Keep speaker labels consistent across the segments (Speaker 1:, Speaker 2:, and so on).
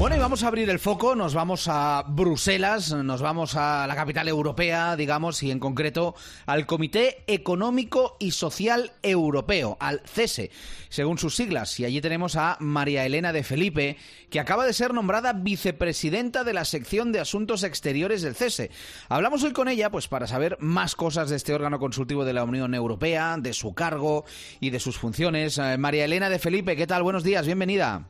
Speaker 1: Bueno, y vamos a abrir el foco, nos vamos a Bruselas, nos vamos a la capital europea, digamos, y en concreto al Comité Económico y Social Europeo, al CESE, según sus siglas. Y allí tenemos a María Elena de Felipe, que acaba de ser nombrada vicepresidenta de la sección de Asuntos Exteriores del CESE. Hablamos hoy con ella, pues para saber más cosas de este órgano consultivo de la Unión Europea, de su cargo y de sus funciones. Eh, María Elena de Felipe, ¿qué tal? Buenos días, bienvenida.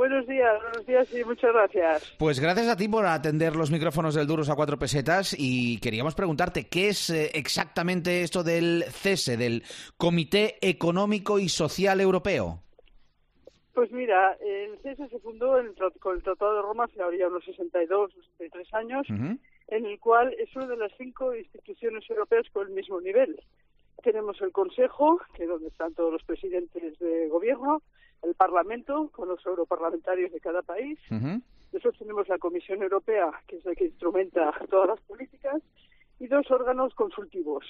Speaker 2: Buenos días, buenos días y muchas gracias.
Speaker 1: Pues gracias a ti por atender los micrófonos del Duros a cuatro pesetas y queríamos preguntarte qué es eh, exactamente esto del CESE, del Comité Económico y Social Europeo.
Speaker 2: Pues mira, el CESE se fundó con el Tratado de Roma hace ya unos 62, 63 años, en el cual es una de las cinco instituciones europeas con el mismo nivel. Tenemos el Consejo, que es donde están todos los presidentes de gobierno, el Parlamento, con los europarlamentarios de cada país. Después tenemos la Comisión Europea, que es la que instrumenta todas las políticas, y dos órganos consultivos.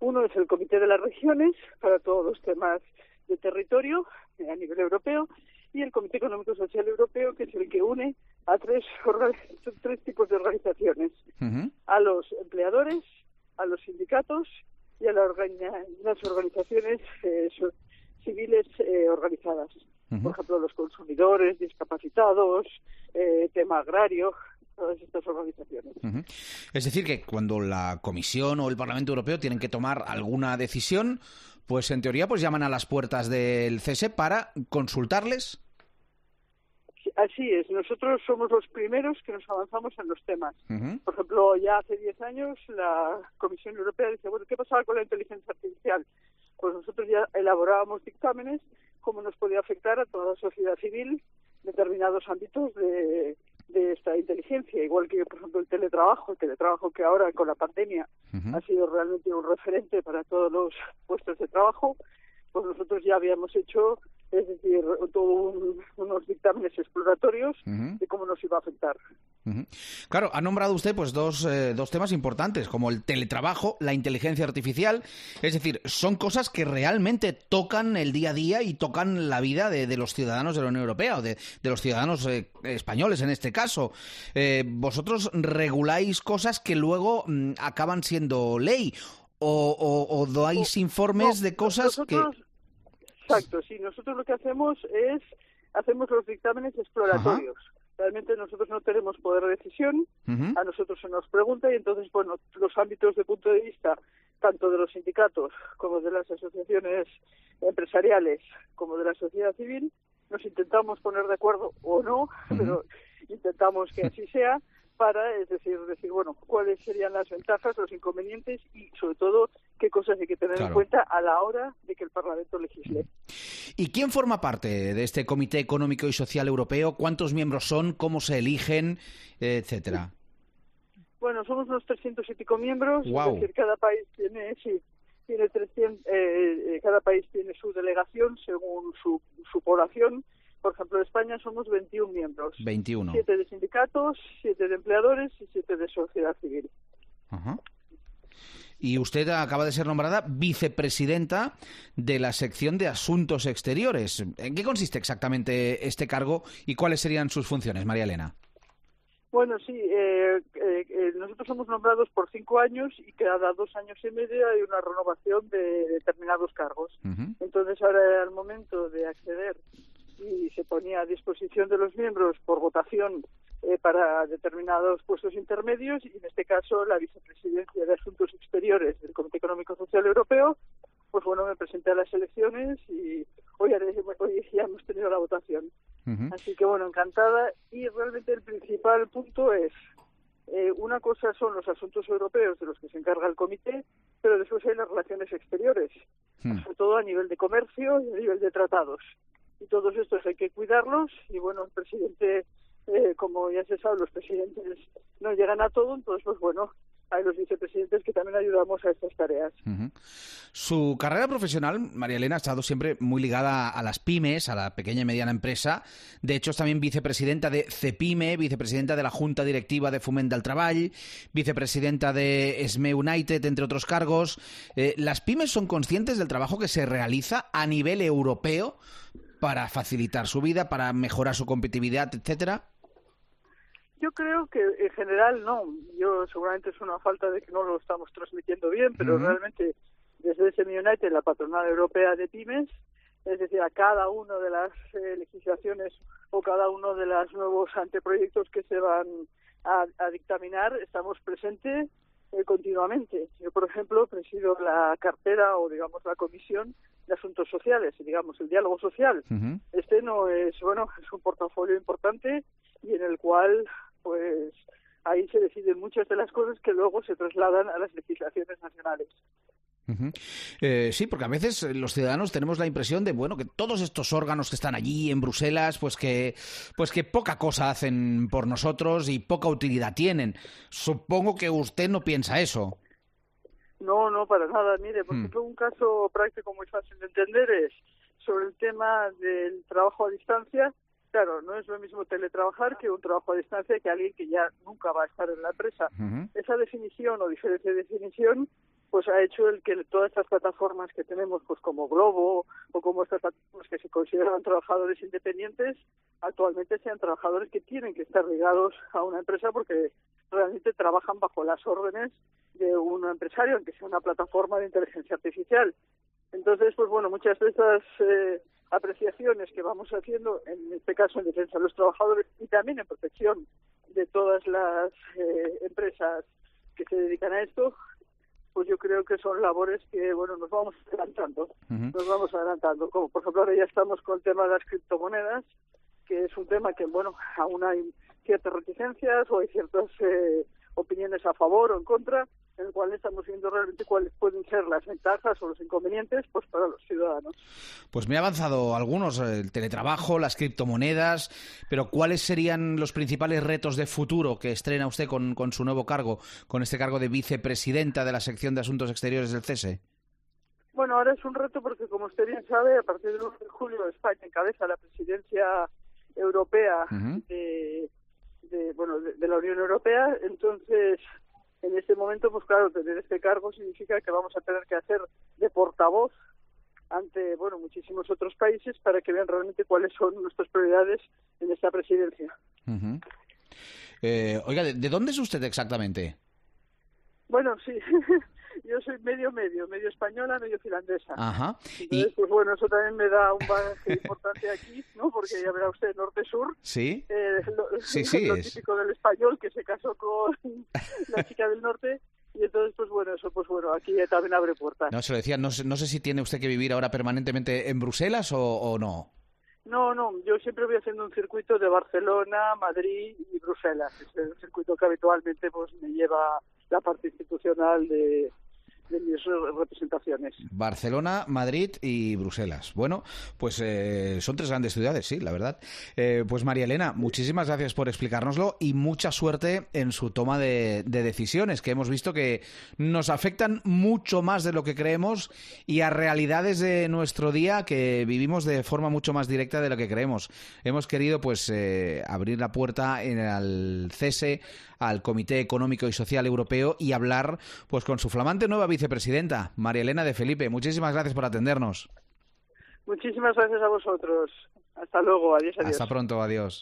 Speaker 2: Uno es el Comité de las Regiones, para todos los temas de territorio a nivel europeo, y el Comité Económico Social Europeo, que es el que une a tres, tres tipos de organizaciones, a los empleadores, a los sindicatos y a las organizaciones eh, civiles eh, organizadas. Por ejemplo, los consumidores, discapacitados, eh, tema agrario, todas estas organizaciones.
Speaker 1: Es decir, que cuando la Comisión o el Parlamento Europeo tienen que tomar alguna decisión, pues en teoría pues llaman a las puertas del CESE para consultarles.
Speaker 2: Así es, nosotros somos los primeros que nos avanzamos en los temas. Por ejemplo, ya hace 10 años la Comisión Europea dice, bueno, ¿qué pasaba con la inteligencia artificial? pues nosotros ya elaborábamos dictámenes cómo nos podía afectar a toda la sociedad civil determinados ámbitos de, esta inteligencia, igual que, por ejemplo, el teletrabajo, el teletrabajo que ahora con la pandemia ha sido realmente un referente para todos los puestos de trabajo, pues nosotros ya habíamos hecho es decir, todos unos dictámenes exploratorios de cómo nos iba a afectar.
Speaker 1: Claro, ha nombrado usted pues dos, eh, dos temas importantes, como el teletrabajo, la inteligencia artificial, es decir, son cosas que realmente tocan el día a día y tocan la vida de, los ciudadanos de la Unión Europea o de, los ciudadanos eh, españoles en este caso. Eh, vosotros reguláis cosas que luego mm, acaban siendo ley o, dais informes de cosas que
Speaker 2: Exacto, sí, nosotros lo que hacemos es, hacemos los dictámenes exploratorios. Realmente nosotros no tenemos poder de decisión, a nosotros se nos pregunta y entonces, bueno, los ámbitos de punto de vista, tanto de los sindicatos como de las asociaciones empresariales, como de la sociedad civil, nos intentamos poner de acuerdo o no, pero intentamos que así sea, para, es decir, decir, bueno, cuáles serían las ventajas, los inconvenientes y, sobre todo, qué cosas hay que tener en cuenta a la hora de que el Parlamento legisle.
Speaker 1: ¿Y quién forma parte de este Comité Económico y Social Europeo? ¿Cuántos miembros son? ¿Cómo se eligen? Etcétera.
Speaker 2: Bueno, somos unos 300 y pico miembros, es decir, cada país tiene, sí, tiene 300, eh, eh, cada país tiene su delegación según su, su población por ejemplo, en España somos 21 miembros.
Speaker 1: 21.
Speaker 2: Siete de sindicatos, siete de empleadores y siete de sociedad civil.
Speaker 1: Y usted acaba de ser nombrada vicepresidenta de la sección de Asuntos Exteriores. ¿En qué consiste exactamente este cargo y cuáles serían sus funciones, María Elena?
Speaker 2: Bueno, sí, eh, eh, eh, nosotros somos nombrados por cinco años y cada dos años y medio hay una renovación de determinados cargos. Entonces, ahora al momento de acceder y se ponía a disposición de los miembros por votación eh, para determinados puestos intermedios y en este caso la vicepresidencia de Asuntos Exteriores del Comité Económico Social Europeo pues bueno me presenté a las elecciones y hoy, hoy ya hemos tenido la votación. Así que bueno encantada. Y realmente el principal punto es eh, una cosa son los asuntos europeos de los que se encarga el comité, pero después hay las relaciones exteriores, hmm. sobre todo a nivel de comercio y a nivel de tratados y todos estos hay que cuidarlos y bueno, el presidente, eh, como ya se sabe, los presidentes no llegan a todo, entonces pues bueno, a los vicepresidentes que también ayudamos a estas tareas.
Speaker 1: Su carrera profesional, María Elena, ha estado siempre muy ligada a las pymes, a la pequeña y mediana empresa. De hecho, es también vicepresidenta de CEPIME, vicepresidenta de la Junta Directiva de Fomenta al Trabajo, vicepresidenta de SME United, entre otros cargos. Eh, ¿Las pymes son conscientes del trabajo que se realiza a nivel europeo para facilitar su vida, para mejorar su competitividad, etcétera?
Speaker 2: Yo creo que en general no. Yo seguramente es una falta de que no lo estamos transmitiendo bien, pero realmente desde ese United, la patronal europea de pymes, es decir, a cada una de las eh, legislaciones o cada uno de los nuevos anteproyectos que se van a, dictaminar, estamos presentes eh, continuamente. Yo, por ejemplo, presido la cartera o, digamos, la comisión de asuntos sociales, digamos, el diálogo social. Este no es, bueno, es un portafolio importante y en el cual pues ahí se deciden muchas de las cosas que luego se trasladan a las legislaciones nacionales.
Speaker 1: Eh, sí, porque a veces los ciudadanos tenemos la impresión de bueno que todos estos órganos que están allí en Bruselas, pues que pues que poca cosa hacen por nosotros y poca utilidad tienen. Supongo que usted no piensa eso.
Speaker 2: No, no, para nada. Mire, por hmm. ejemplo, un caso práctico muy fácil de entender es sobre el tema del trabajo a distancia Claro, no es lo mismo teletrabajar que un trabajo a distancia que alguien que ya nunca va a estar en la empresa. Esa definición o diferencia de definición pues ha hecho el que todas estas plataformas que tenemos pues como Globo o como estas plataformas que se consideran trabajadores independientes actualmente sean trabajadores que tienen que estar ligados a una empresa porque realmente trabajan bajo las órdenes de un empresario aunque sea una plataforma de inteligencia artificial. Entonces pues bueno muchas de esas eh, apreciaciones que vamos haciendo, en este caso en defensa de los trabajadores y también en protección de todas las eh, empresas que se dedican a esto, pues yo creo que son labores que, bueno, nos vamos adelantando, nos vamos adelantando. Como por ejemplo ahora ya estamos con el tema de las criptomonedas, que es un tema que, bueno, aún hay ciertas reticencias o hay ciertas eh, opiniones a favor o en contra, en el cual estamos viendo realmente cuáles pueden ser las ventajas o los inconvenientes pues para los ciudadanos.
Speaker 1: Pues me ha avanzado algunos, el teletrabajo, las criptomonedas, pero ¿cuáles serían los principales retos de futuro que estrena usted con, con su nuevo cargo, con este cargo de vicepresidenta de la sección de Asuntos Exteriores del CESE?
Speaker 2: Bueno, ahora es un reto porque, como usted bien sabe, a partir del 1 de julio España encabeza la presidencia europea de, bueno, de la Unión Europea, entonces en este momento, pues claro, tener este cargo significa que vamos a tener que hacer de portavoz ante, bueno, muchísimos otros países para que vean realmente cuáles son nuestras prioridades en esta presidencia.
Speaker 1: Eh, oiga, ¿de dónde es usted exactamente?
Speaker 2: Bueno, sí, yo soy medio medio, medio española, medio finlandesa.
Speaker 1: Ajá.
Speaker 2: Entonces, pues bueno, eso también me da un bagaje importante aquí, ¿no? Porque ya verá usted, norte-sur.
Speaker 1: Sí.
Speaker 2: Eh, lo, sí, sí, lo típico del español que se casó con la chica del norte. Y entonces, pues bueno, eso, pues bueno, aquí también abre puertas.
Speaker 1: No, se lo decía, no, no sé si tiene usted que vivir ahora permanentemente en Bruselas o, o no.
Speaker 2: No, no, yo siempre voy haciendo un circuito de Barcelona, Madrid y Bruselas. Es el circuito que habitualmente pues me lleva la parte institucional de, de mis representaciones.
Speaker 1: Barcelona, Madrid y Bruselas. Bueno, pues eh, son tres grandes ciudades, sí, la verdad. Eh, pues María Elena, muchísimas gracias por explicárnoslo y mucha suerte en su toma de, decisiones, que hemos visto que nos afectan mucho más de lo que creemos y a realidades de nuestro día que vivimos de forma mucho más directa de lo que creemos. Hemos querido, pues, eh, abrir la puerta en el cese al Comité Económico y Social Europeo y hablar, pues, con su flamante nueva vicepresidenta, María Elena de Felipe. Muchísimas gracias por atendernos.
Speaker 2: Muchísimas gracias a vosotros. Hasta luego. Adiós,
Speaker 1: adiós. Hasta pronto. Adiós.